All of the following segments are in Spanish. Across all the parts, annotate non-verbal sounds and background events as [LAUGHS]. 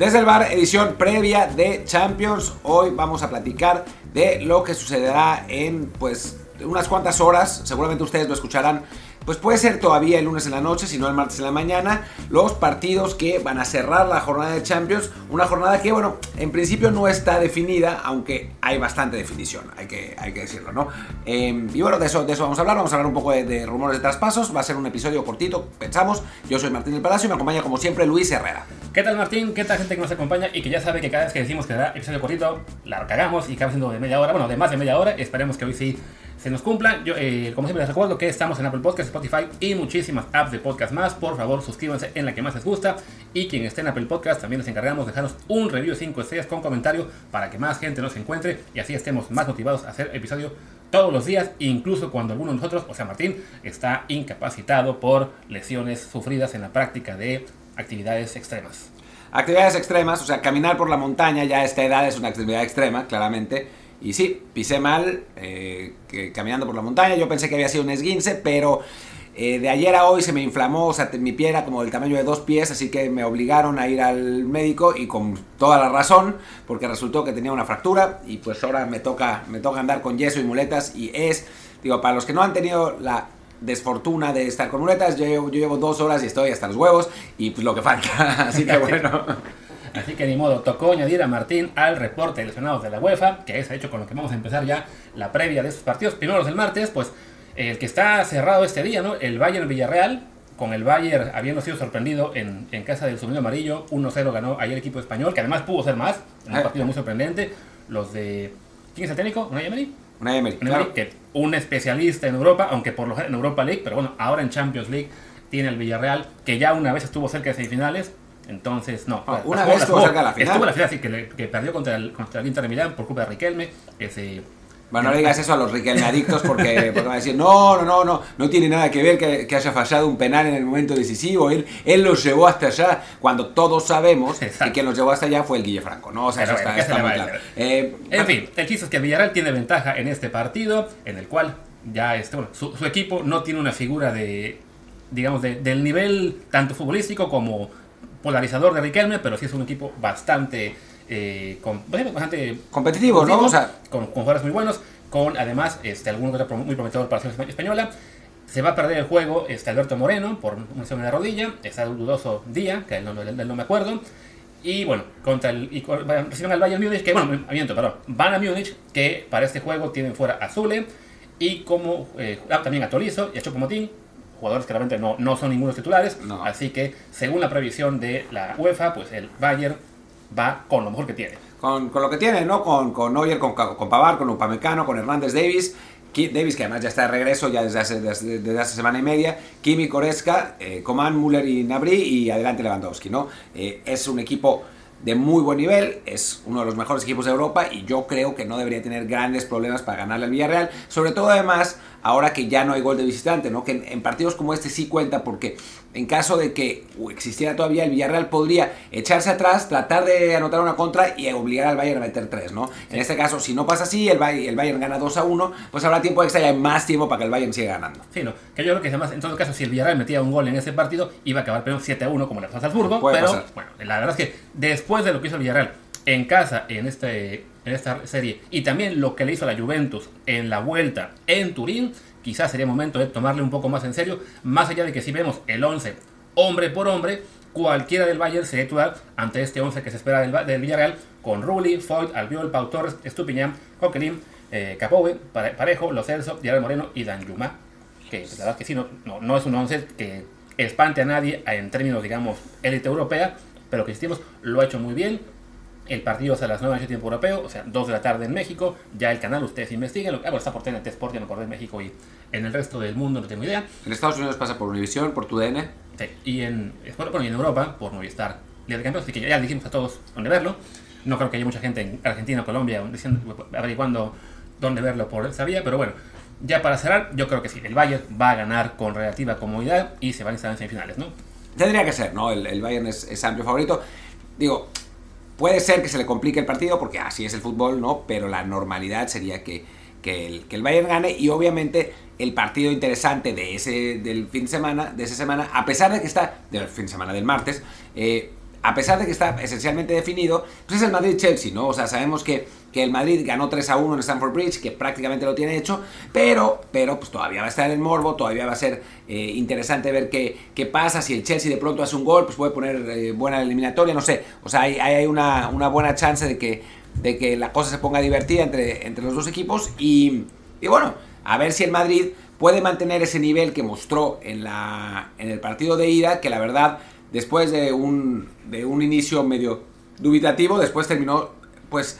Desde el bar, edición previa de Champions. Hoy vamos a platicar de lo que sucederá en pues unas cuantas horas. Seguramente ustedes lo escucharán pues puede ser todavía el lunes en la noche, si no el martes en la mañana, los partidos que van a cerrar la jornada de Champions. Una jornada que, bueno, en principio no está definida, aunque hay bastante definición, hay que, hay que decirlo, ¿no? Em, y bueno, de eso, de eso vamos a hablar, vamos a hablar un poco de, rumores de traspasos, va a ser un episodio cortito, pensamos. Yo soy Martín del Palacio y me acompaña como siempre Luis Herrera. ¿Qué tal Martín? ¿Qué tal gente que nos acompaña y que ya sabe que cada vez que decimos que será episodio cortito, la cagamos y acaba siendo de media hora, bueno, de más de media hora, esperemos que hoy sí se nos cumpla. Yo, eh, como siempre les recuerdo que estamos en Apple Podcast, Spotify y muchísimas apps de podcast más. Por favor, suscríbanse en la que más les gusta. Y quien esté en Apple Podcast, también les encargamos de dejarnos un review de 5 estrellas con comentario para que más gente nos encuentre y así estemos más motivados a hacer episodio todos los días, incluso cuando alguno de nosotros, o sea Martín, está incapacitado por lesiones sufridas en la práctica de actividades extremas. Actividades extremas, o sea, caminar por la montaña ya a esta edad es una actividad extrema, claramente y sí, pisé mal eh, caminando por la montaña. Yo pensé que había sido un esguince, pero eh, de ayer a hoy se me inflamó, o sea, mi pie era como del tamaño de dos pies, así que me obligaron a ir al médico y con toda la razón, porque resultó que tenía una fractura y pues ahora me toca, me toca andar con yeso y muletas y es, digo, para los que no han tenido la desfortuna de estar con muletas, yo, yo llevo dos horas y estoy hasta los huevos y pues lo que falta, [LAUGHS] así que bueno. Así que ni modo, tocó añadir a Martín al reporte de lesionados de la UEFA, que es hecho con lo que vamos a empezar ya la previa de estos partidos. Primero los del martes, pues el que está cerrado este día, ¿no? El Bayern Villarreal, con el Bayern habiendo sido sorprendido en, en casa del submarino amarillo, 1-0 ganó ahí el equipo español, que además pudo ser más, en un ah. partido muy sorprendente. Los de. ¿Quién es el técnico? ¿Una Emery? Una Emery, que un especialista en Europa, aunque por lo en Europa League, pero bueno, ahora en Champions League tiene el Villarreal, que ya una vez estuvo cerca de semifinales, entonces, no. Ah, una vez estuvo cerca de la final. Estuvo la final, así que, que perdió contra el, contra el Inter de Milán por culpa de Riquelme. Ese, bueno, no le digas eso a los Riquelme adictos porque, van a decir, no, no, no, no, no tiene nada que ver que, haya fallado un penal en el momento decisivo. Él, él los llevó hasta allá cuando todos sabemos que quien los llevó hasta allá fue el Guille Franco, ¿no? O sea, eso está, muy claro. Eh, en fin, el chiste es que Villarreal tiene ventaja en este partido, en el cual ya este, bueno, su, equipo no tiene una figura de, digamos, del nivel tanto futbolístico como polarizador de Riquelme, pero sí es un equipo bastante, eh, pues, bastante competitivo, ¿no? con, jugadores muy buenos, con además este, algún otro muy prometedor para la selección española. Se va a perder el juego este Alberto Moreno por una lesión en la rodilla, está el dudoso Día, que no, no me acuerdo. Y bueno, contra el, y reciben al Bayern Múnich, que bueno, miento, perdón, van a Múnich, que para este juego tienen fuera a Zule y como eh, ah, también a Tolizo y a Chocomotín, jugadores que realmente no, no son ningunos titulares. Así que, según la previsión de la UEFA, pues el Bayern va con lo mejor que tiene. Con, con lo que tiene, ¿no? Con, con Neuer, con, con Pavar, con Upamecano, con Hernández Davis. Davis, que además ya está de regreso ya desde hace, desde, hace semana y media, Kimi Koreska, eh, Coman, Müller y Nabri y adelante Lewandowski, ¿no? Eh, es un equipo de muy buen nivel, es uno de los mejores equipos de Europa y yo creo que no debería tener grandes problemas para ganarle al Villarreal, sobre todo además ahora que ya no hay gol de visitante, ¿no? que en, partidos como este sí cuenta porque en caso de que existiera todavía el Villarreal podría echarse atrás, tratar de anotar una contra y obligar al Bayern a meter tres, ¿no? En este caso, si no pasa así, el Bayern, el Bayern gana 2 a 1, pues habrá tiempo extra y hay más tiempo para que el Bayern siga ganando. Sí, no, que yo creo que además, en todo caso, si el Villarreal metía un gol en ese partido, iba a acabar pero 7 a 1 como le pasó a Salzburgo, pero bueno, la verdad es que después de lo que hizo el Villarreal en casa en, este, en esta serie. Y también lo que le hizo a la Juventus en la vuelta en Turín, quizás sería momento de tomarle un poco más en serio, más allá de que si vemos el 11 hombre por hombre, cualquiera del Bayern sería titular ante este 11 que se espera del, Villarreal, con Rulli, Foyt, Albiol, Pau Torres, Estupiñán, Coquelin, eh, Capove, Parejo, Lo Celso, Diario Moreno y Dan Yuma, que la verdad que sí, no, no, es un 11 que espante a nadie en términos, digamos, élite europea, pero que insistimos, lo ha hecho muy bien, el partido es a las 9 de tiempo europeo, o sea, 2 de la tarde en México. Ya el canal, ustedes investiguen. Ah, bueno, está por TNT Sport, ya me acordé en México y en el resto del mundo no tengo idea. En Estados Unidos pasa por Univision, por TUDN. Sí, y en, bueno, y en Europa por Movistar Liga de Campeones, así que ya dijimos a todos dónde verlo. No creo que haya mucha gente en Argentina o Colombia diciendo, averiguando dónde verlo por esa vía, pero bueno, ya para cerrar, yo creo que sí, el Bayern va a ganar con relativa comodidad y se va a instalar en semifinales, ¿no? Tendría que ser, ¿no? El, el Bayern es, es amplio favorito. Digo, Puede ser que se le complique el partido porque así es el fútbol, ¿no? Pero la normalidad sería que, que, el, que el Bayern gane y obviamente el partido interesante de ese, del fin de semana, de esa semana, a pesar de que está, del fin de semana del martes, eh, a pesar de que está esencialmente definido, pues es el Madrid-Chelsea, ¿no? O sea, sabemos que, que, el Madrid ganó 3 a 1 en Stamford Bridge, que prácticamente lo tiene hecho, pero, pero pues todavía va a estar el morbo, todavía va a ser eh, interesante ver qué, qué, pasa, si el Chelsea de pronto hace un gol, pues puede poner eh, buena eliminatoria, no sé, o sea, hay, hay una, una, buena chance de que, de que la cosa se ponga divertida entre, entre los dos equipos. Y, y bueno, a ver si el Madrid puede mantener ese nivel que mostró en, la, en el partido de ida, que la verdad después de un, de un inicio medio dubitativo, después terminó, pues,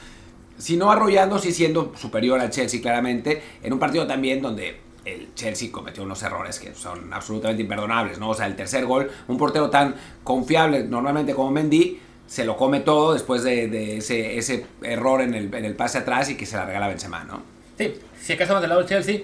si no arrollando, sí siendo superior al Chelsea claramente, en un partido también donde el Chelsea cometió unos errores que son absolutamente imperdonables, ¿no? O sea, el tercer gol, un portero tan confiable normalmente como Mendy, se lo come todo después de, ese, ese, error en el, en el, pase atrás y que se la regala Benzema, ¿no? Sí, si acaso del lado del Chelsea,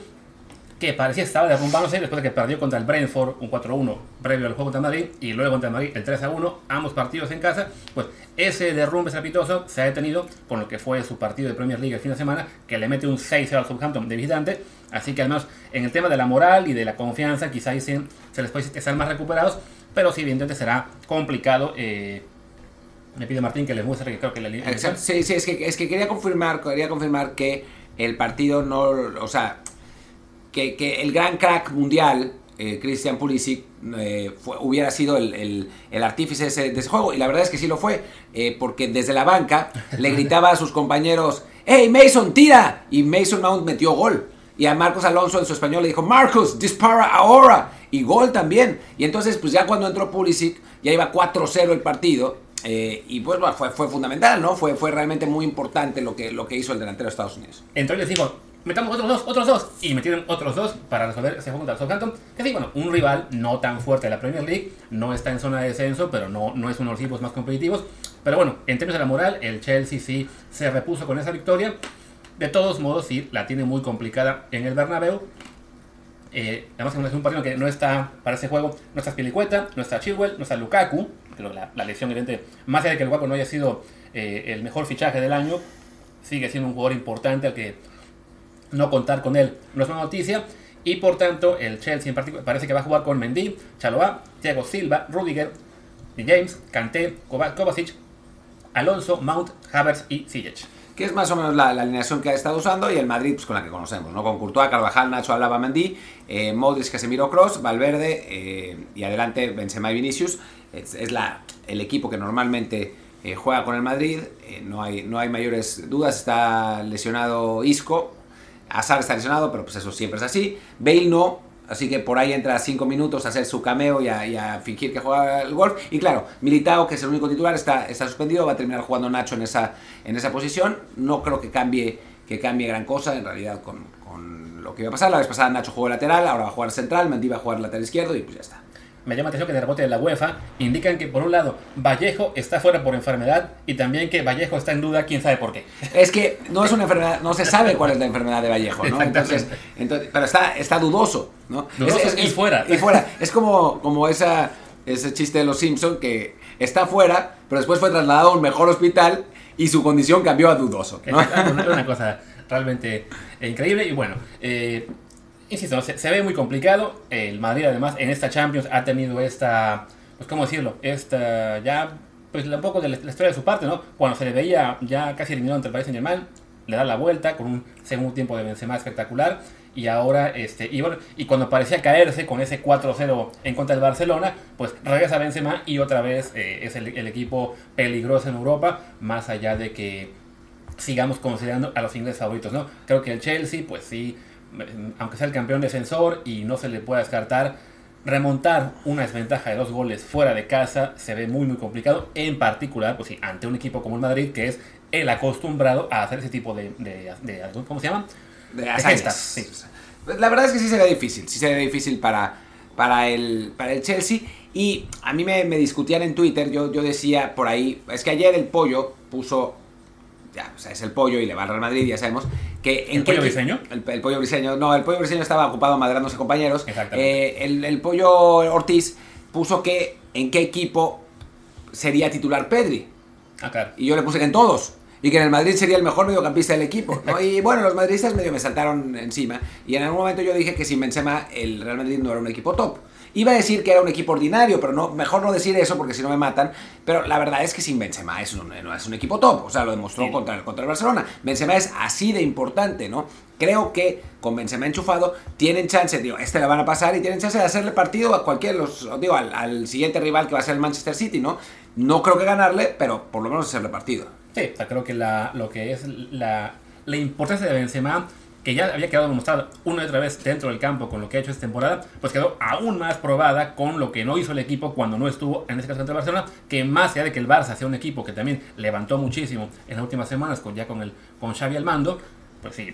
que parecía estaba derrumbándose después de que perdió contra el Brentford un 4-1 previo al juego contra Madrid y luego contra Madrid el 3-1, ambos partidos en casa, pues ese derrumbe estrepitoso se ha detenido con lo que fue su partido de Premier League el fin de semana, que le mete un 6-0 al Southampton de visitante, así que además en el tema de la moral y de la confianza quizás se, se les puede estar más recuperados, pero sí evidentemente será complicado. Eh, me pide Martín que les muestre que creo que la línea... Sí, sí, es que, es que quería confirmar, quería confirmar que el partido no, o sea, que, el gran crack mundial, eh, Christian Pulisic, eh, hubiera sido el, artífice de ese, juego. Y la verdad es que sí lo fue, eh, porque desde la banca le gritaba a sus compañeros, ¡Hey Mason, tira! Y Mason Mount metió gol. Y a Marcos Alonso en su español le dijo, Marcos, dispara ahora. Y gol también. Y entonces, pues ya cuando entró Pulisic, ya iba 4-0 el partido. y pues fue, fue fundamental, ¿no? Fue, fue realmente muy importante lo que, lo que hizo el delantero de Estados Unidos. Entonces les digo, metamos otros dos, otros dos, y metieron otros dos para resolver ese juego contra el Southampton, que sí, bueno, un rival no tan fuerte de la Premier League, no está en zona de descenso, pero no, no es uno de los equipos más competitivos, pero bueno, en términos de la moral, el Chelsea sí se repuso con esa victoria, de todos modos sí, la tiene muy complicada en el Bernabéu, eh, además es un partido que no está, para ese juego, no está Spilicueta, no está Chilwell, no está Lukaku, pero la, lesión evidente, más allá de que Lukaku no haya sido eh, el mejor fichaje del año, sigue siendo un jugador importante al que no contar con él no es una noticia. Y por tanto, el Chelsea en particular parece que va a jugar con Mendy, Chaloa, Thiago Silva, Rudiger, James, Kanté, Kovacic, Alonso, Mount, Havertz y Ziyech. Que es más o menos la, alineación que ha estado usando y el Madrid pues, con la que conocemos, ¿no? Con Courtois, Carvajal, Nacho, Alaba, Mendy, eh, Modric, Casemiro, Cross, Valverde eh, y adelante Benzema y Vinicius. Es, la, el equipo que normalmente eh, juega con el Madrid. Eh, no, hay, no hay mayores dudas. Está lesionado Isco, Azar está lesionado, pero pues eso siempre es así. Bale no, así que por ahí entra 5 minutos a hacer su cameo y a, fingir que juega el golf. Y claro, Militao, que es el único titular, está, está suspendido, va a terminar jugando Nacho en esa, en esa posición. No creo que cambie, que cambie gran cosa en realidad con, con lo que iba a pasar. La vez pasada Nacho jugó lateral, ahora va a jugar central, Mendy va a jugar lateral izquierdo y pues ya está me llama la atención que de rebote de la UEFA indican que por un lado Vallejo está fuera por enfermedad y también que Vallejo está en duda, quién sabe por qué. Es que no es una enfermedad, no se sabe cuál es la enfermedad de Vallejo, ¿no? Entonces, entonces pero está, está dudoso, ¿no? es, y fuera. Y fuera. Es como, como esa, ese chiste de los Simpsons que está fuera, pero después fue trasladado a un mejor hospital y su condición cambió a dudoso. ¿no? una cosa realmente increíble y bueno. Eh, insisto, se, ve muy complicado. El Madrid, además, en esta Champions ha tenido esta, pues, ¿cómo decirlo? Esta, ya, pues, un poco de la, historia de su parte, ¿no? Cuando se le veía ya casi eliminado ante el Paris Saint Germain, le da la vuelta con un segundo tiempo de Benzema espectacular. Y ahora, este, y, y cuando parecía caerse con ese 4-0 en contra del Barcelona, pues regresa Benzema y otra vez eh, es el, el equipo peligroso en Europa, más allá de que sigamos considerando a los ingleses favoritos, ¿no? Creo que el Chelsea, pues sí, aunque sea el campeón defensor y no se le pueda descartar, remontar una desventaja de dos goles fuera de casa se ve muy muy complicado, en particular pues sí, ante un equipo como el Madrid que es el acostumbrado a hacer ese tipo de, ¿cómo se llama? De, pues, La verdad es que sí se ve difícil, sí se ve difícil para, para, el, para el Chelsea. Y a mí me, discutían en Twitter, yo, yo decía por ahí, es que ayer el pollo puso ya, o sea, es el pollo y le va al Real Madrid, ya sabemos. Que, ¿El pollo briseño? El, pollo briseño, no, el pollo briseño estaba ocupado madrándose compañeros. Eh, el, pollo Ortiz puso que en qué equipo sería titular Pedri. Ah, claro. Y yo le puse que en todos. Y que en el Madrid sería el mejor mediocampista del equipo. Y bueno, los madridistas medio me saltaron encima. Y en algún momento yo dije que sin Benzema el Real Madrid no era un equipo top. Iba a decir que era un equipo ordinario, pero no, mejor no decir eso porque si no me matan. Pero la verdad es que sin Benzema es un, no es un equipo top. O sea, lo demostró contra, contra el Barcelona. Benzema es así de importante, ¿no? Creo que con Benzema enchufado tienen chance, digo, este la van a pasar y tienen chance de hacerle partido a cualquier, los, digo, al, siguiente rival que va a ser el Manchester City, ¿no? No creo que ganarle, pero por lo menos hacerle partido. Sí, o sea, creo que la, lo que es la, la importancia de Benzema que ya había quedado demostrada una y otra vez dentro del campo con lo que ha hecho esta temporada, pues quedó aún más probada con lo que no hizo el equipo cuando no estuvo en este caso contra Barcelona, que más allá de que el Barça sea un equipo que también levantó muchísimo en las últimas semanas con, ya con, el, con Xavi al mando,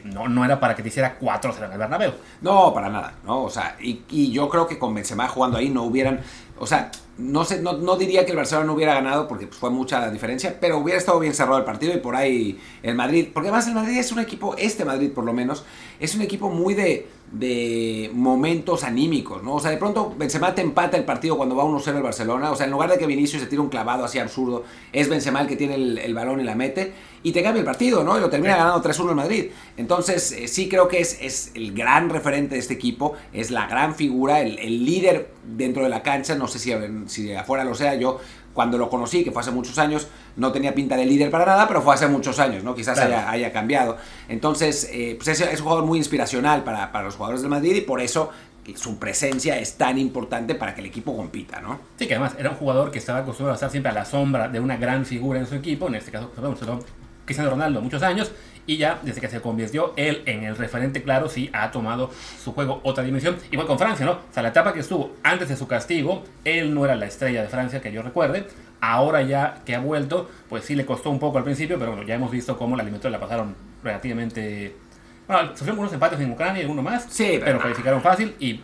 no, era para que te hiciera 4-0 en el Bernabéu. No, para nada, ¿no? O sea, y, y yo creo que con Benzema jugando ahí no hubieran, o sea, no, sé, no, no, diría que el Barcelona no hubiera ganado porque pues, fue mucha la diferencia, pero hubiera estado bien cerrado el partido y por ahí el Madrid, porque además el Madrid es un equipo, este Madrid por lo menos, es un equipo muy de, de momentos anímicos, ¿no? O sea, de pronto Benzema te empata el partido cuando va 1-0 el Barcelona, o sea, en lugar de que Vinicius se tire un clavado así absurdo, es Benzema el que tiene el, balón y la mete, y te cambia el partido, ¿no? Y lo termina ganando 3-1 el Madrid. Entonces, eh, sí creo que es, es, el gran referente de este equipo, es la gran figura, el, el líder dentro de la cancha, no sé si, si afuera lo sea, yo cuando lo conocí, que fue hace muchos años, no tenía pinta de líder para nada, pero fue hace muchos años, ¿no? Quizás haya, cambiado. Entonces, eh, pues es, un jugador muy inspiracional para, para los jugadores del Madrid y por eso su presencia es tan importante para que el equipo compita, ¿no? Sí, que además era un jugador que estaba acostumbrado a estar siempre a la sombra de una gran figura en su equipo, en este caso, perdón, Cristiano Ronaldo, muchos años, y ya desde que se convirtió él en el referente claro, sí ha tomado su juego otra dimensión. Igual con Francia, ¿no? O sea, la etapa que estuvo antes de su castigo, él no era la estrella de Francia que yo recuerde. Ahora ya que ha vuelto, pues sí le costó un poco al principio, pero bueno, ya hemos visto cómo la eliminatoria la pasaron relativamente... Bueno, sufrieron unos empates en Ucrania y uno más, sí, pero, calificaron fácil y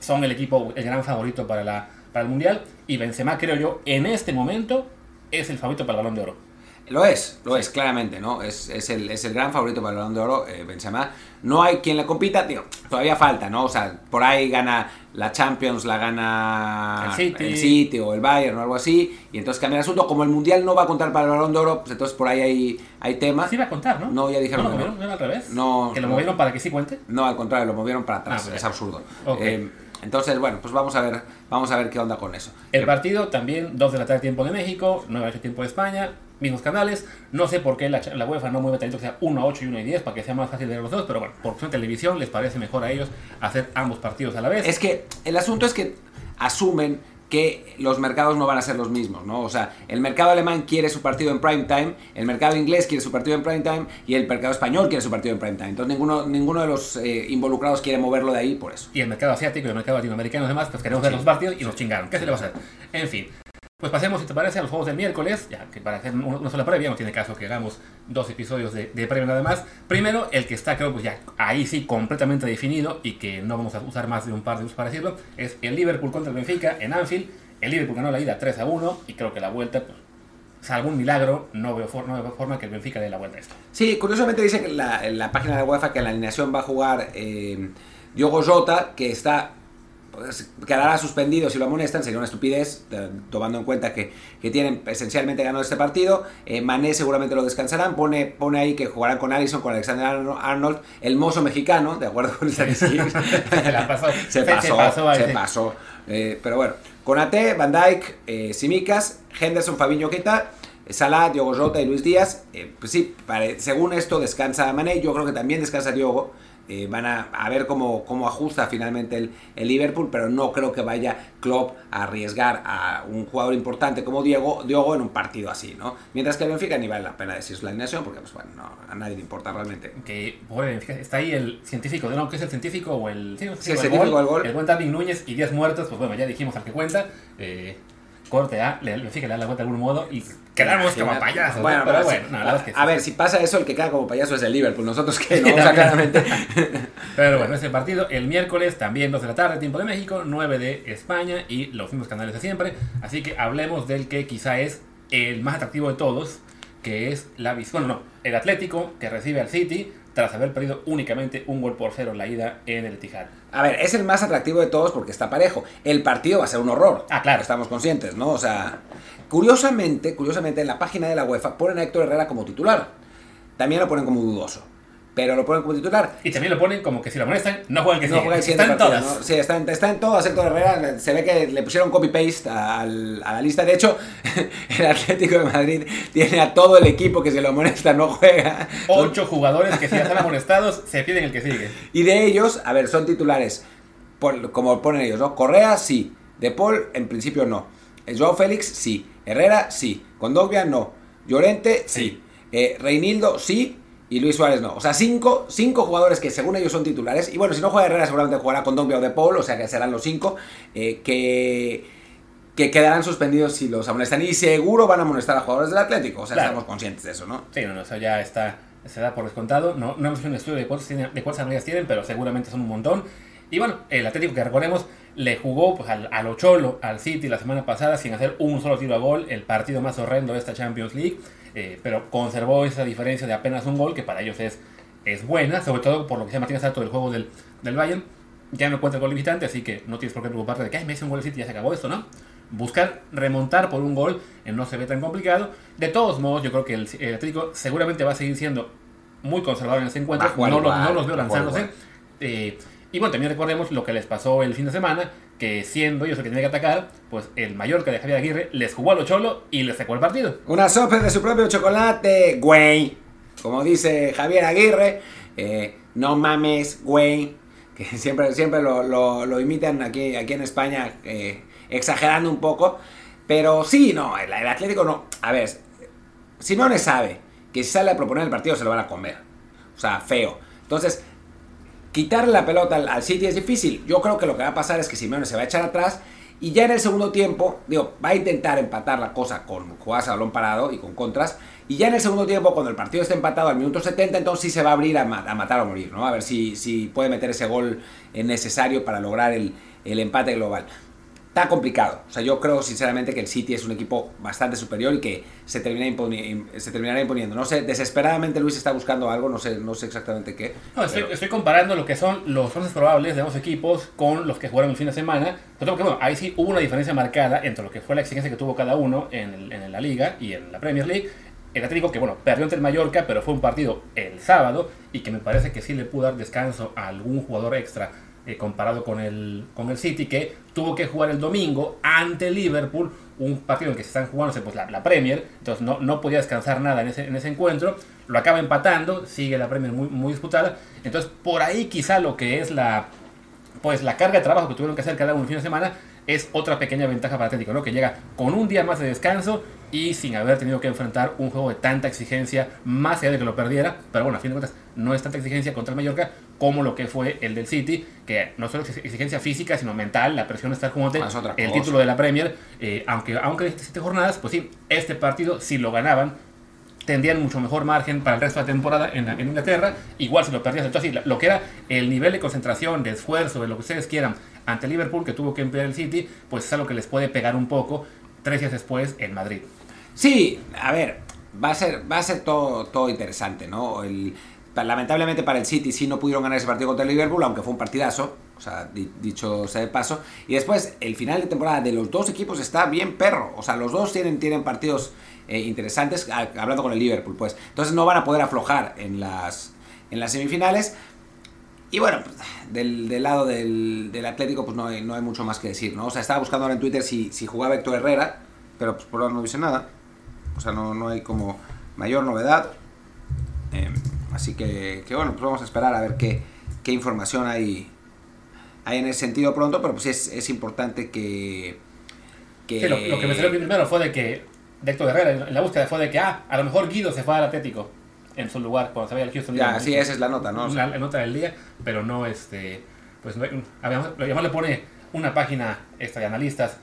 son el equipo, el gran favorito para, la, para el Mundial. Y Benzema, creo yo, en este momento es el favorito para el Balón de Oro. Lo es, lo es, claramente, ¿no? Es, es, el, es el gran favorito para el Balón de Oro, eh, Benzema. No hay quien le compita, digo, todavía falta, ¿no? O sea, por ahí gana la Champions, la gana el City, o el Bayern o algo así, y entonces cambia el asunto. Como el Mundial no va a contar para el Balón de Oro, pues entonces por ahí hay, hay tema. Sí va a contar, ¿no? No, ya dijeron ¿No lo movieron? ¿No al revés? No. ¿Que lo movieron para que sí cuente? No, al contrario, lo movieron para atrás, ah, es absurdo. Eh, entonces, bueno, pues vamos a ver, vamos a ver qué onda con eso. El partido también, 2 de la tarde tiempo de México, 9 de la tiempo de España, mismos canales. No sé por qué la, la UEFA no mueve tanto que sea 1 a 8 y 1 a 10 para que sea más fácil ver los dos, pero bueno, por cuestión de televisión les parece mejor a ellos hacer ambos partidos a la vez. Es que el asunto es que asumen que los mercados no van a ser los mismos, ¿no? O sea, el mercado alemán quiere su partido en prime time, el mercado inglés quiere su partido en prime time y el mercado español quiere su partido en prime time. Entonces ninguno, ninguno de los eh, involucrados quiere moverlo de ahí por eso. Y el mercado asiático y el mercado latinoamericano y demás, pues queremos ver los partidos y nos chingaron. ¿Qué se le va a hacer? En fin. Pues pasemos, si te parece, a los juegos del miércoles, ya que para hacer una sola previa, no tiene caso que hagamos dos episodios de, de previa nada más. Primero, el que está, creo, pues ya ahí sí completamente definido y que no vamos a usar más de un par de usos para decirlo, es el Liverpool contra el Benfica en Anfield. El Liverpool ganó la ida 3 a 1 y creo que la vuelta, pues, salvo un milagro, no veo, forma que el Benfica dé la vuelta a esto. Sí, curiosamente dice que en la, página de UEFA que en la alineación va a jugar eh, Diogo Jota, que está quedará suspendido si lo amonestan, sería una estupidez, tomando en cuenta que, tienen esencialmente ganado este partido. Eh, Mané seguramente lo descansarán, pone, pone ahí que jugarán con Allison, con Alexander Arnold, el mozo mexicano, de acuerdo con esta [LAUGHS] [LAUGHS] se, pasó, se pasó, se pasó. Eh, pero bueno, con AT, Van Dyke, eh, Simicas, Henderson, Fabiño Queta. Salah, Diogo Jota y Luis Díaz, pues sí, según esto descansa Mané, yo creo que también descansa Diogo, eh, van a, ver cómo, cómo, ajusta finalmente el, el, Liverpool, pero no creo que vaya Klopp a arriesgar a un jugador importante como Diego, Diogo en un partido así, ¿no? Mientras que el Benfica ni vale la pena decir su alineación, porque pues, bueno, a nadie le importa realmente. Que, está ahí el científico, ¿no? ¿Qué es el científico o el, sí, el, científico el, el gol? El buen Darwin Núñez y 10 muertos, pues bueno, ya dijimos al que cuenta. Eh, corte A, le, le, le da la vuelta de algún modo y quedamos como payasos. Bueno, pero, bueno, a, ver, si pasa eso, el que queda como payaso es el Liverpool, nosotros que [LAUGHS] no, claramente. [LAUGHS] pero bueno, ese partido el miércoles, también 2 de la tarde, tiempo de México, 9 de España y los mismos canales de siempre. Así que hablemos del que quizá es el más atractivo de todos, que es la visión, no, el Atlético que recibe al City tras haber perdido únicamente un gol por cero en la ida en el Etihad. A ver, es el más atractivo de todos porque está parejo. El partido va a ser un horror. Ah, claro. Estamos conscientes, ¿no? O sea, curiosamente, curiosamente en la página de la UEFA ponen a Héctor Herrera como titular. También lo ponen como dudoso. Pero lo ponen como titular. Y también lo ponen como que si lo molestan, no juega el que no sigue. está en todas. ¿no? Sí, está en, está en todas. Héctor Herrera se ve que le pusieron copy-paste a, la lista. De hecho, [LAUGHS] el Atlético de Madrid tiene a todo el equipo que se lo molesta, no juega. Ocho jugadores que si ya están amonestados, se piden el que sigue. Y de ellos, a ver, son titulares, por, como ponen ellos, ¿no? Correa, sí. De Paul, en principio, no. Joao Félix, sí. Herrera, sí. Condogbia, no. Llorente, sí. Eh, Reinildo, sí y Luis Suárez no. O sea, cinco, cinco jugadores que según ellos son titulares. Y bueno, si no juega Herrera, seguramente jugará con Dombia o De Paul, o sea que serán los cinco. Eh, que, que quedarán suspendidos si los amonestan. Y seguro van a amonestar a jugadores del Atlético. O sea, estamos conscientes de eso, ¿no? Sí, no, no, eso ya está. Se da por descontado. No, no hemos hecho un estudio de cuántas, de cuántas tienen, pero seguramente son un montón. Y bueno, el Atlético que recordemos le jugó pues, al, al Ocholo, al City la semana pasada sin hacer un solo tiro a gol, el partido más horrendo de esta Champions League. Eh, pero conservó esa diferencia de apenas un gol, que para ellos es, es buena, sobre todo por lo que se Martínez Alto del juego del, del Bayern. Ya no encuentra el gol visitante, así que no tienes por qué preocuparte de que me hice un gol City y ya se acabó esto, ¿no? Buscar remontar por un gol eh, no se ve tan complicado. De todos modos, yo creo que el, Atlético seguramente va a seguir siendo muy conservador en ese encuentro. No, no, los veo lanzándose. Eh, y bueno, también recordemos lo que les pasó el fin de semana, que siendo ellos el que tenía que atacar, pues el Mallorca de Javier Aguirre les jugó a lo cholo y les sacó el partido. Una sopa de su propio chocolate, güey. Como dice Javier Aguirre, eh, no mames, güey. Que [LAUGHS] siempre, siempre lo, imitan aquí, aquí en España, eh, exagerando un poco. Pero sí, no, el, el Atlético no. A ver, si no le sabe que si sale a proponer el partido se lo van a comer. O sea, feo. Entonces, quitarle la pelota al, City es difícil. Yo creo que lo que va a pasar es que Simeone se va a echar atrás y ya en el segundo tiempo, digo, va a intentar empatar la cosa con jugadas a balón parado y con contras. Y ya en el segundo tiempo, cuando el partido esté empatado al minuto 70, entonces sí se va a abrir a, matar o morir, ¿no? A ver si, si puede meter ese gol necesario para lograr el, el empate global está complicado. O sea, yo creo sinceramente que el City es un equipo bastante superior y que se, termina se terminará imponiendo. No sé, desesperadamente Luis está buscando algo, no sé, no sé exactamente qué. estoy, comparando lo que son los once probables de ambos equipos con los que jugaron el fin de semana. Pero bueno, ahí sí hubo una diferencia marcada entre lo que fue la exigencia que tuvo cada uno en, en la Liga y en la Premier League. El Atlético que, bueno, perdió ante el Mallorca, pero fue un partido el sábado y que me parece que sí le pudo dar descanso a algún jugador extra eh, comparado con el, con el City, que tuvo que jugar el domingo ante Liverpool, un partido en que se están jugando pues, la, Premier, entonces no, no, podía descansar nada en ese, en ese encuentro, lo acaba empatando, sigue la Premier muy, muy disputada, entonces por ahí quizá lo que es la, pues, la carga de trabajo que tuvieron que hacer cada uno el fin de semana es otra pequeña ventaja para Atlético, ¿no? que llega con un día más de descanso y sin haber tenido que enfrentar un juego de tanta exigencia, más allá de que lo perdiera, pero bueno, a fin de cuentas no es tanta exigencia contra el Mallorca como lo que fue el del City, que no solo es exigencia física, sino mental, la presión de estar jugando el título de la Premier, eh, aunque aunque de siete jornadas, pues sí, este partido si lo ganaban, tendrían mucho mejor margen para el resto de la temporada en, Inglaterra. Igual si lo perdías, entonces lo que era el nivel de concentración, de esfuerzo, de lo que ustedes quieran ante Liverpool, que tuvo que emplear el City, pues es algo que les puede pegar un poco tres días después en Madrid. Sí, a ver, va a ser, va a ser todo, todo interesante, ¿no? lamentablemente para el City sí no pudieron ganar ese partido contra el Liverpool, aunque fue un partidazo, o sea, dicho sea de paso. Y después, el final de temporada de los dos equipos está bien perro, o sea, los dos tienen, tienen partidos eh, interesantes, hablando con el Liverpool, pues. Entonces no van a poder aflojar en las, en las semifinales. Y bueno, pues, del, lado del, Atlético, pues no hay, no hay mucho más que decir, ¿no? O sea, estaba buscando ahora en Twitter si, si jugaba Héctor Herrera, pero pues por ahora no dice nada. O sea, no, no hay como mayor novedad. Em, así que, que, bueno, pues vamos a esperar a ver qué, qué información hay, hay en ese sentido pronto, pero pues es, es importante que... que... lo, que me salió primero fue de que, de Héctor Herrera, en la búsqueda fue de que, ah, a lo mejor Guido se fue al Atlético en su lugar cuando se vaya al Houston. Ya, sí, esa es la nota, ¿no? La, nota del día, pero no, este, pues, además, además le pone una página esta de analistas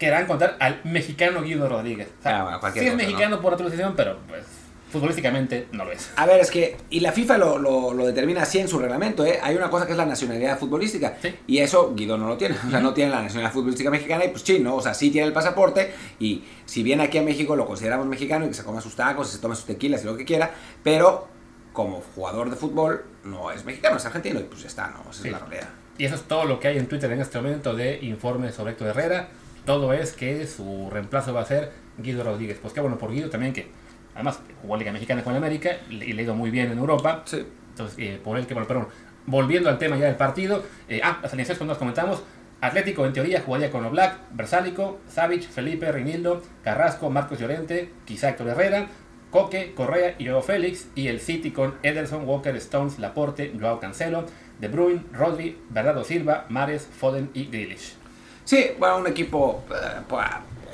querrán contar al mexicano Guido Rodríguez. O sea, ah, sí es mexicano por otra decisión, pero pues futbolísticamente no lo es. A ver, es que, y la FIFA lo, lo, determina así en su reglamento, ¿eh? Hay una cosa que es la nacionalidad futbolística, y eso Guido no lo tiene, o sea, no tiene la nacionalidad futbolística mexicana, y pues sí, ¿no? O sea, sí tiene el pasaporte, y si viene aquí a México lo consideramos mexicano, y que se coma sus tacos, y se toma sus tequilas y lo que quiera, pero como jugador de fútbol no es mexicano, es argentino, y pues ya está, ¿no? Esa es la realidad. Y eso es todo lo que hay en Twitter en este momento de informes sobre Héctor Herrera todo es que su reemplazo va a ser Guido Rodríguez. Pues qué bueno por Guido también que además jugó Liga Mexicana con América y le ha ido muy bien en Europa. Sí. Entonces, eh, por él que bueno, pero volviendo al tema ya del partido, eh, ah, las alineaciones cuando nos comentamos, Atlético en teoría jugaría con Oblak, Versálico, Savic, Felipe, Rinildo, Carrasco, Marcos Llorente, quizá Héctor Herrera, Coque, Correa y Joao Félix, y el City con Ederson, Walker, Stones, Laporte, Joao Cancelo, De Bruyne, Rodri, Bernardo Silva, Mares, Foden y Grealish. Sí, bueno, un equipo pues,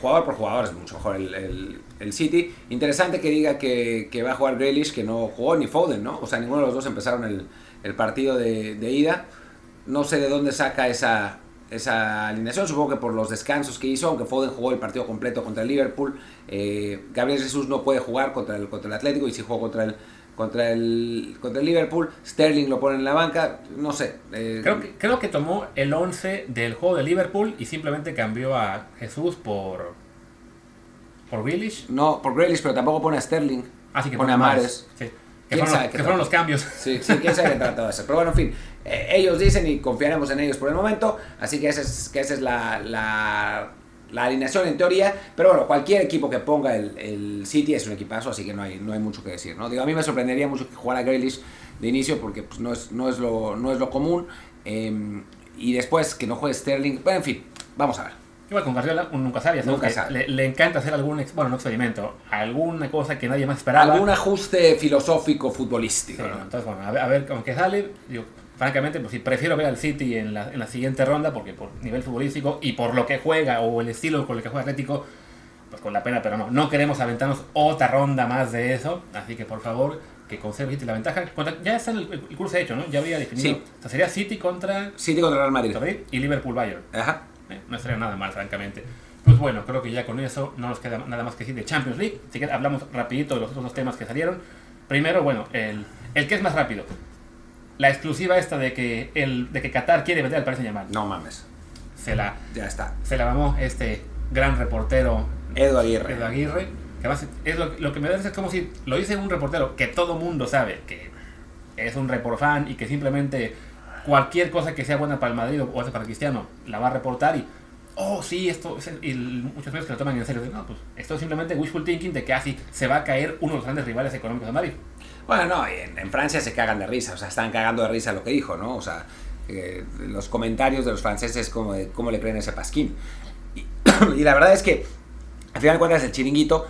jugador por jugador es mucho mejor el, el, City. Interesante que diga que, que, va a jugar Grealish, que no jugó ni Foden, ¿no? O sea, ninguno de los dos empezaron el, el partido de, de ida. No sé de dónde saca esa, esa alineación. Supongo que por los descansos que hizo, aunque Foden jugó el partido completo contra el Liverpool. Eh, Gabriel Jesús no puede jugar contra el, contra el Atlético y si jugó contra el, contra el, contra el Liverpool. Sterling lo pone en la banca. No sé. Eh, creo, que, creo que tomó el 11 del juego de Liverpool y simplemente cambió a Jesús por. ¿Por Grealish? No, por Grealish, pero tampoco pone a Sterling. Así ah, que pone, a Mares. Sí. Que, fueron, los, cambios. Sí, sí, quién sabe qué trata de eso. Pero bueno, en fin, eh, ellos dicen y confiaremos en ellos por el momento. Así que esa es, que esa es la, la, la, alineación en teoría. Pero bueno, cualquier equipo que ponga el, el, City es un equipazo, así que no hay, no hay mucho que decir. ¿no? Digo, a mí me sorprendería mucho que jugara Grealish de inicio porque pues, no, es, no, es lo, no es lo común. Em, y después que no juegue Sterling. Bueno, en fin, vamos a ver. Igual con Guardiola uno nunca sabe, nunca sabe. Le, encanta hacer algún, bueno, no experimento, alguna cosa que nadie más esperaba. Algún ajuste filosófico futbolístico. Entonces, bueno, a ver, a ver con qué sale. Digo, francamente, pues sí, prefiero ver al City en la, en la siguiente ronda porque por nivel futbolístico y por lo que juega o el estilo con el que juega Atlético, pues con la pena, pero no, no queremos aventarnos otra ronda más de eso. Así que por favor, que conserve City la ventaja. Ya está el, el curso hecho, ¿no? Ya habría definido. O sea, sería City contra. City contra Real Madrid. Y Liverpool Bayern. Ajá. Eh, no estaría nada mal, francamente. Pues bueno, creo que ya con eso no nos queda nada más que decir de Champions League. Así que hablamos rapidito de los otros dos temas que salieron. Primero, bueno, el, el que es más rápido. La exclusiva esta de que el de que Qatar quiere vender al Paris Saint-Germain. No mames. Se la ya está. Se la mamó este gran reportero Edu Aguirre. Edu Aguirre. Que es lo, que me da es como si lo dice un reportero que todo mundo sabe que es un report fan y que simplemente cualquier cosa que sea buena para el Madrid o para Cristiano la va a reportar y, oh, sí, esto, y muchos medios que lo toman en serio, no, pues esto es simplemente wishful thinking de que así se va a caer uno de los grandes rivales económicos de Madrid. Bueno, no, en, Francia se cagan de risa, o sea, están cagando de risa lo que dijo, ¿no? O sea, eh, los comentarios de los franceses como de cómo le creen ese pasquín. [CLEARS THROAT] Y, la verdad es que, al final de cuentas, el chiringuito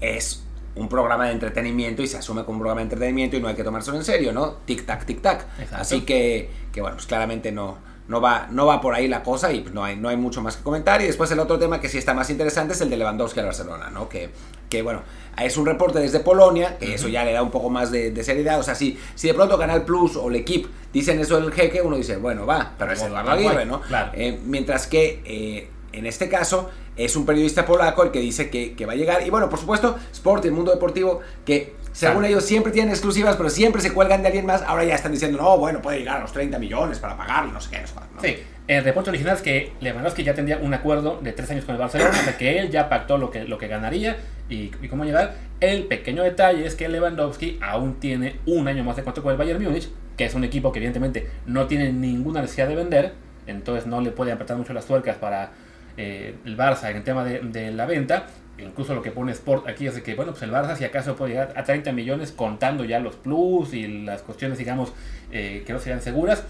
es un programa de entretenimiento y se asume como un programa de entretenimiento y no hay que tomárselo en serio, ¿no? Tic tac, tic tac. Así que, que bueno, pues claramente no, no va, no va por ahí la cosa y pues no hay, no hay mucho más que comentar. Y después el otro tema que sí está más interesante es el de Lewandowski al Barcelona, ¿no? Que, que bueno, es un reporte desde Polonia, que eso ya le da un poco más de, seriedad. O sea, si, si de pronto Canal Plus o el equipo dicen eso del jeque, uno dice, bueno, va, pero es el Aguirre, ¿no? Eh, mientras que eh, en este caso es un periodista polaco el que dice que, va a llegar. Y bueno, por supuesto, Sport, el mundo deportivo, que según ellos siempre tienen exclusivas, pero siempre se cuelgan de alguien más. Ahora ya están diciendo, no, bueno, puede llegar a los 30 millones para pagarle, no sé qué. No Sí, el reporte original es que Lewandowski ya tendría un acuerdo de tres años con el Barcelona, de que él ya pactó lo que, lo que ganaría y, cómo llegar. El pequeño detalle es que Lewandowski aún tiene un año más de contrato con el Bayern Múnich, que es un equipo que evidentemente no tiene ninguna necesidad de vender, entonces no le puede apretar mucho las tuercas para eh, el Barça en el tema de, la venta. Incluso lo que pone Sport aquí es que, bueno, pues el Barça si acaso puede llegar a 30 millones contando ya los plus y las cuestiones, digamos, eh, que no sean seguras.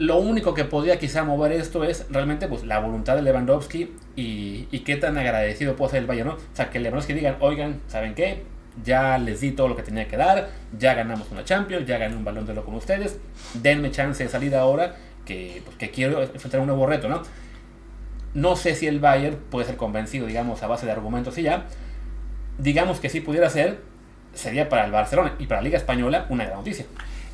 Lo único que podría quizá mover esto es realmente pues, la voluntad de Lewandowski y, y qué tan agradecido puede ser el Bayern, ¿no? O sea, que Lewandowski digan, oigan, ¿saben qué? Ya les di todo lo que tenía que dar, ya ganamos una Champions, ya gané un balón de oro con ustedes, denme chance de salir ahora que, pues, que quiero enfrentar un nuevo reto, ¿no? No sé si el Bayern puede ser convencido, digamos, a base de argumentos y ya. Digamos que si pudiera ser, sería para el Barcelona y para la Liga Española una gran noticia.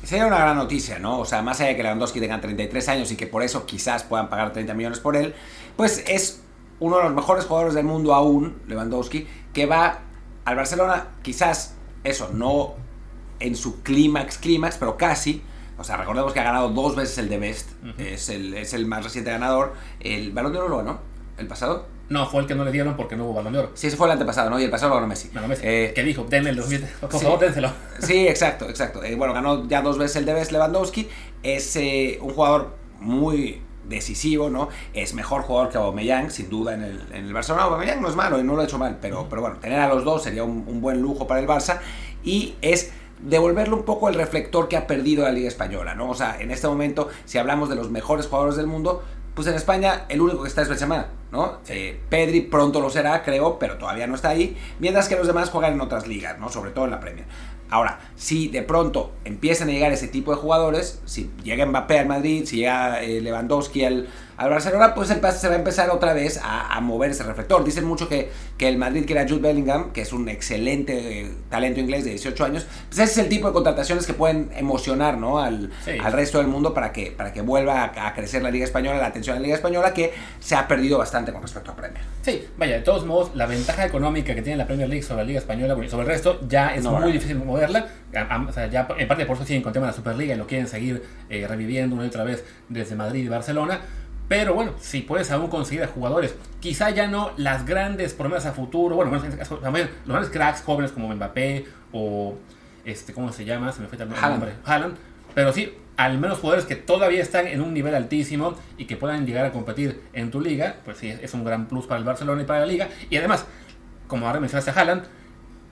Sería una gran noticia, ¿no? O sea, más allá de que Lewandowski tenga 33 años y que por eso quizás puedan pagar 30 millones por él, pues es uno de los mejores jugadores del mundo aún, Lewandowski, que va al Barcelona, quizás eso, no en su clímax, clímax, pero casi, o sea, recordemos que ha ganado dos veces el de Best. es, el, es el más reciente ganador. El Balón de Oro lo ganó. ¿El pasado? No, fue el que no le dieron porque no hubo Balón de Oro. Sí, ese fue el antepasado, ¿no? Y el pasado lo ganó Messi. Ganó Messi. Eh, ¿Qué dijo? Denme el 2000. [LAUGHS] Por favor, dénselo. Sí, exacto, exacto. Eh, bueno, ganó ya dos veces el de Best Lewandowski. Es eh, un jugador muy decisivo, ¿no? Es mejor jugador que Aubameyang, sin duda, en el, en el Barcelona. Aubameyang no es malo y no lo ha hecho mal, pero, pero bueno, tener a los dos sería un, un buen lujo para el Barça y es devolverle un poco el reflector que ha perdido la Liga Española, ¿no? O sea, en este momento, si hablamos de los mejores jugadores del mundo, pues en España el único que está es Benzema, ¿no? Eh, Pedri pronto lo será, creo, pero todavía no está ahí, mientras que los demás juegan en otras ligas, ¿no? Sobre todo en la Premier. Ahora, si de pronto empiezan a llegar ese tipo de jugadores, si llega Mbappé al Madrid, si llega eh, Lewandowski al, al Barcelona, pues el pase se va a empezar otra vez a, mover ese reflector. Dicen mucho que, que el Madrid quiere a Jude Bellingham, que es un excelente eh, talento inglés de 18 años. Pues ese es el tipo de contrataciones que pueden emocionar ¿no? al, al resto del mundo para que, para que vuelva a, crecer la Liga Española, la atención a la Liga Española, que se ha perdido bastante con respecto a Premier. Sí, vaya, de todos modos, la ventaja económica que tiene la Premier League sobre la Liga Española sobre el resto ya es muy difícil moverla. O sea, ya, en parte por eso siguen con tema de la Superliga y lo quieren seguir eh, reviviendo una y otra vez desde Madrid y Barcelona pero bueno, si puedes aún conseguir a jugadores, quizá ya no las grandes promesas a futuro, bueno, en este caso, también los grandes cracks jóvenes como Mbappé o este, ¿cómo se llama? Se me fue el nombre. Haaland. Pero sí, al menos jugadores que todavía están en un nivel altísimo y que puedan llegar a competir en tu liga, pues sí, es un gran plus para el Barcelona y para la liga. Y además, como ahora mencionaste a Haaland,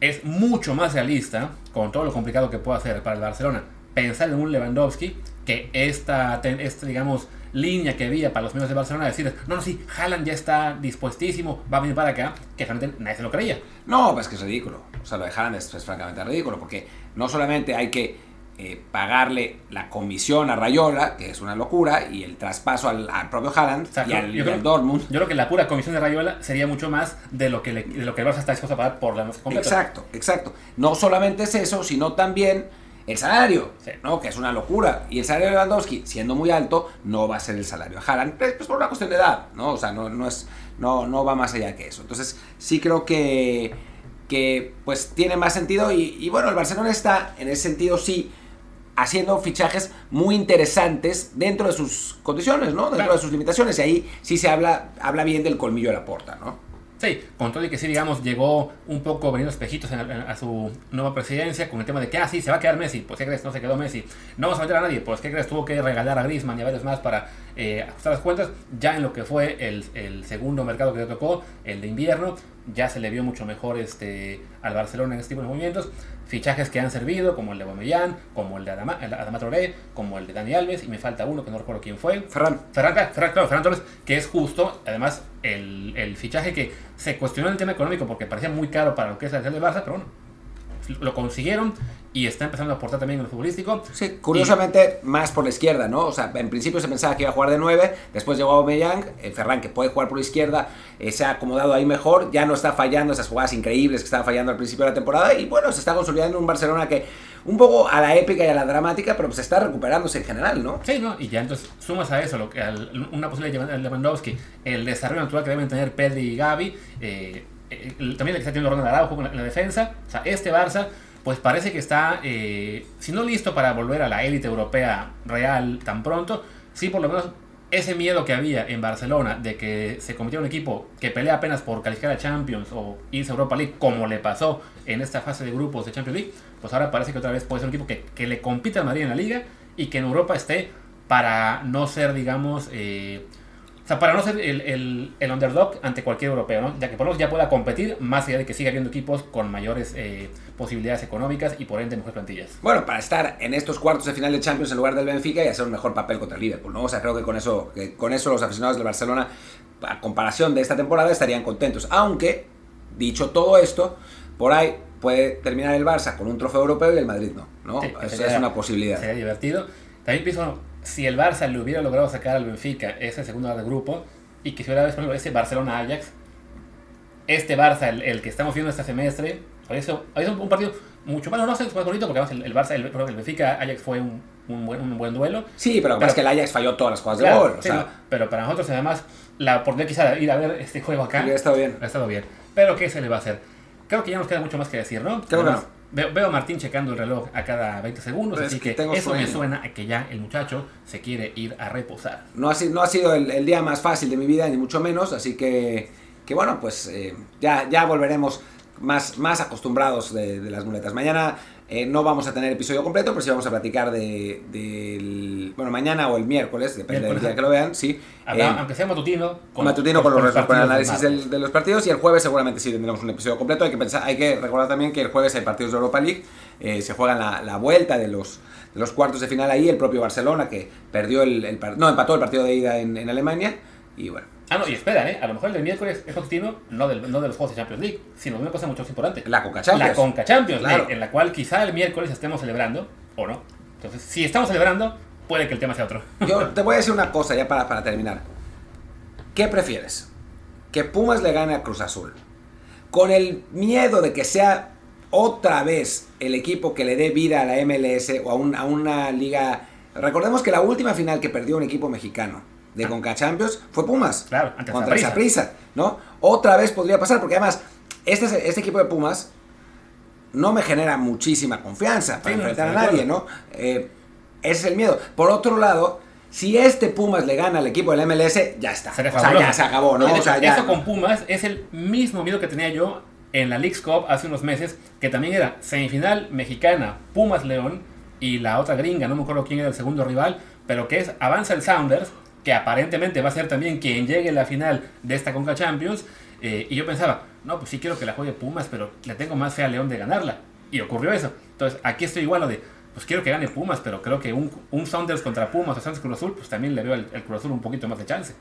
es mucho más realista, con todo lo complicado que puede hacer para el Barcelona, pensar en un Lewandowski que esta, esta digamos, línea que había para los medios de Barcelona, decir, no, no, sí, Haaland ya está dispuestísimo, va a venir para acá, que realmente nadie se lo creía. No, pues que es ridículo. O sea, lo de Haaland es, francamente ridículo, porque no solamente hay que eh, pagarle la comisión a Rayola, que es una locura, y el traspaso al, propio Haaland y al, Dortmund. Yo creo que la pura comisión de Rayola sería mucho más de lo que, de lo que el Barça está dispuesto a pagar por la completa. Exacto, exacto. No solamente es eso, sino también el salario, ¿no? que es una locura. Y el salario de Lewandowski, siendo muy alto, no va a ser el salario de Haaland, pues, pues por una cuestión de edad, ¿no? O sea, no, no, es, no, no va más allá que eso. Entonces, sí creo que, que pues tiene más sentido. Y, bueno, el Barcelona está, en ese sentido, sí, haciendo fichajes muy interesantes dentro de sus condiciones, ¿no? Dentro de sus limitaciones. Y ahí sí se habla, habla bien del colmillo de la puerta, ¿no? Sí, con todo y que sí, digamos, llegó un poco veniendo espejitos a su nueva presidencia con el tema de que, ah, sí, se va a quedar Messi. Pues, ¿qué crees? No se quedó Messi. No vamos a meter a nadie. Pues, ¿qué crees? Tuvo que regalar a Griezmann y a varios más para eh, ajustar las cuentas. Ya en lo que fue el, el, segundo mercado que le tocó, el de invierno, ya se le vio mucho mejor este, al Barcelona en este tipo de movimientos fichajes que han servido, como el de Aubameyang, como el de Adama, Adama como el de Dani Alves, y me falta uno que no recuerdo quién fue. Ferran. Ferran, Ferran, claro, Ferran Torres, que es justo, además, el, el, fichaje que se cuestionó en el tema económico porque parecía muy caro para lo que es el de Barça, pero bueno, lo consiguieron y está empezando a aportar también en el futbolístico. Sí, curiosamente más por la izquierda, ¿no? O sea, en principio se pensaba que iba a jugar de 9, después llegó Aubameyang, eh, Ferran que puede jugar por la izquierda, eh, se ha acomodado ahí mejor, ya no está fallando esas jugadas increíbles que estaban fallando al principio de la temporada y bueno, se está consolidando un Barcelona que un poco a la épica y a la dramática, pero se está recuperándose en general, ¿no? Sí, ¿no? Y ya entonces sumas a eso lo que, una posibilidad de Lewandowski, el desarrollo natural que deben tener Pedri y Gaby, eh, también el que está teniendo Ronald Araujo en la defensa, o sea, este Barça pues parece que está, eh, si no listo para volver a la élite europea real tan pronto, sí por lo menos ese miedo que había en Barcelona de que se convirtiera un equipo que pelea apenas por calificar a Champions o irse a Europa League, como le pasó en esta fase de grupos de Champions League, pues ahora parece que otra vez puede ser un equipo que, que le compita a Madrid en la liga y que en Europa esté para no ser, digamos, eh, o sea, para no ser el, el, underdog ante cualquier europeo, ¿no? Ya que por lo menos ya pueda competir, más allá de que siga habiendo equipos con mayores eh, posibilidades económicas y por ende mejores plantillas. Bueno, para estar en estos cuartos de final de Champions en lugar del Benfica y hacer un mejor papel contra el Liverpool, ¿no? O sea, creo que con eso, que con eso los aficionados del Barcelona, a comparación de esta temporada, estarían contentos. Aunque, dicho todo esto, por ahí puede terminar el Barça con un trofeo europeo y el Madrid no, ¿no? Eso es una posibilidad. Sería divertido. También pienso si el Barça le hubiera logrado sacar al Benfica ese segundo de grupo y que se hubiera visto ese Barcelona-Ajax, este Barça, el, que estamos viendo este semestre, había un, partido mucho más, no sé, más bonito porque además el, Barça, el, el Benfica-Ajax fue un, un, buen, un, buen, duelo. Sí, pero, pero es que el Ajax falló todas las jugadas de gol. pero para nosotros además, la oportunidad quizá ir a ver este juego acá. ha estado bien. Ha estado bien. Pero ¿qué se le va a hacer? Creo que ya nos queda mucho más que decir, ¿no? Creo que no. Veo, a Martín checando el reloj a cada 20 segundos, así que, eso me suena a que ya el muchacho se quiere ir a reposar. No ha, no ha sido el, día más fácil de mi vida, ni mucho menos, así que, que bueno, pues eh, ya, ya volveremos más, más acostumbrados de, las muletas. Mañana eh, no vamos a tener episodio completo, pero sí vamos a platicar de, del... Bueno, mañana o el miércoles, depende del día que lo vean, sí. aunque sea matutino. Con, matutino con, los, con el análisis de los partidos y el jueves seguramente sí tendremos un episodio completo. Hay que, pensar, hay que recordar también que el jueves hay partidos de Europa League, eh, se juegan la, la, vuelta de los, de los cuartos de final ahí, el propio Barcelona que perdió el, el no, empató el partido de ida en, en Alemania y bueno, Ah, no, y espera, ¿eh? A lo mejor el del miércoles es continuo, no, del, no de los juegos de Champions League, sino de una cosa mucho más importante. La Conca Champions. La Conca Champions League, en la cual quizá el miércoles estemos celebrando, o no. Entonces, si estamos celebrando, puede que el tema sea otro. [LAUGHS] Yo te voy a decir una cosa ya para, para terminar. ¿Qué prefieres? ¿Que Pumas le gane a Cruz Azul? Con el miedo de que sea otra vez el equipo que le dé vida a la MLS o a, a una liga... Recordemos que la última final que perdió un equipo mexicano de Conca Champions fue Pumas. Claro, contra esa prisa, ¿no? Otra vez podría pasar, porque además, este, este equipo de Pumas no me genera muchísima confianza para enfrentar a nadie, ¿no? Eh, ese es el miedo. Por otro lado, si este Pumas le gana al equipo del MLS, ya está. O sea, ya se acabó, ¿no? o sea, ya... Eso con Pumas es el mismo miedo que tenía yo en la League's Cup hace unos meses, que también era semifinal mexicana, Pumas León, y la otra gringa, no me acuerdo quién era el segundo rival, pero que es avanza el Sounders que aparentemente va a ser también quien llegue a la final de esta Conca Champions. Eh, y yo pensaba, no, pues sí quiero que la juegue Pumas, pero le tengo más fe a León de ganarla. Y ocurrió eso. Entonces aquí estoy igual lo de, pues quiero que gane Pumas, pero creo que un, un Sounders contra Pumas o Sounders Cruz Azul, pues también le veo el, Cruz Azul un poquito más de chance.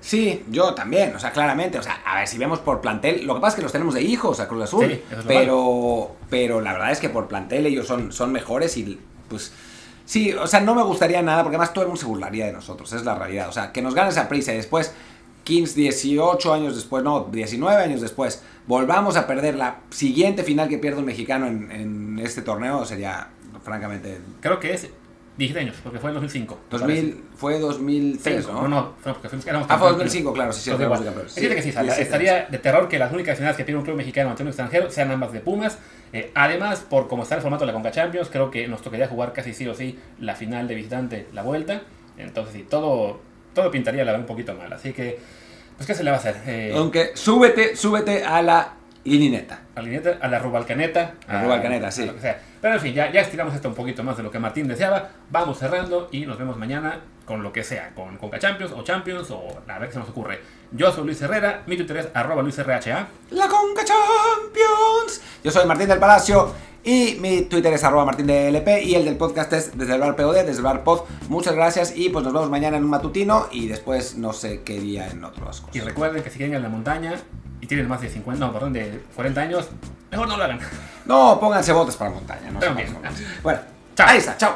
Sí, yo también, o sea, claramente, o sea, a ver si vemos por plantel, lo que pasa es que los tenemos de hijos a Cruz Azul, pero, pero la verdad es que por plantel ellos son, son mejores y pues Sí, o sea, no me gustaría nada porque además todo el mundo se burlaría de nosotros, es la realidad. O sea, que nos gane esa prisa y después, 15, 18 años después, no, 19 años después, volvamos a perder la siguiente final que pierde un mexicano en, este torneo, sería francamente... Creo que es 10 años, porque fue en 2005. 2000, fue 2003, ¿no? No, no, fue porque éramos Ah, fue 2005, claro, sí, sí. Es decir, que sí, estaría de terror que las únicas finales que pierde un club mexicano ante un extranjero sean ambas de Pumas. Eh, además, por cómo está el formato de la Conca Champions, creo que nos tocaría jugar casi sí o sí la final de visitante, la vuelta. Entonces, sí, todo, todo pintaría la verdad un poquito mal. Así que, pues, ¿qué se le va a hacer? Eh, Aunque súbete, súbete a la Linineta. A la a la Rubalcaneta. A la Rubalcaneta, sí. Pero en fin, ya, ya estiramos esto un poquito más de lo que Martín deseaba. Vamos cerrando y nos vemos mañana con lo que sea, con Conca Champions o Champions o a ver qué se nos ocurre. Yo soy Luis Herrera, mi Twitter es arroba luisrha. La Conca Champions. Yo soy Martín del Palacio y mi Twitter es arroba martín de LP y el del podcast es desde el bar POD, desde el bar pod. Muchas gracias y pues nos vemos mañana en un matutino y después no sé qué día en otros Y recuerden que si quieren ir a la montaña y tienen más de 50, no, perdón, de 40 años, mejor no lo hagan. No, pónganse botas para montaña. No bueno, chao. ahí está, chao.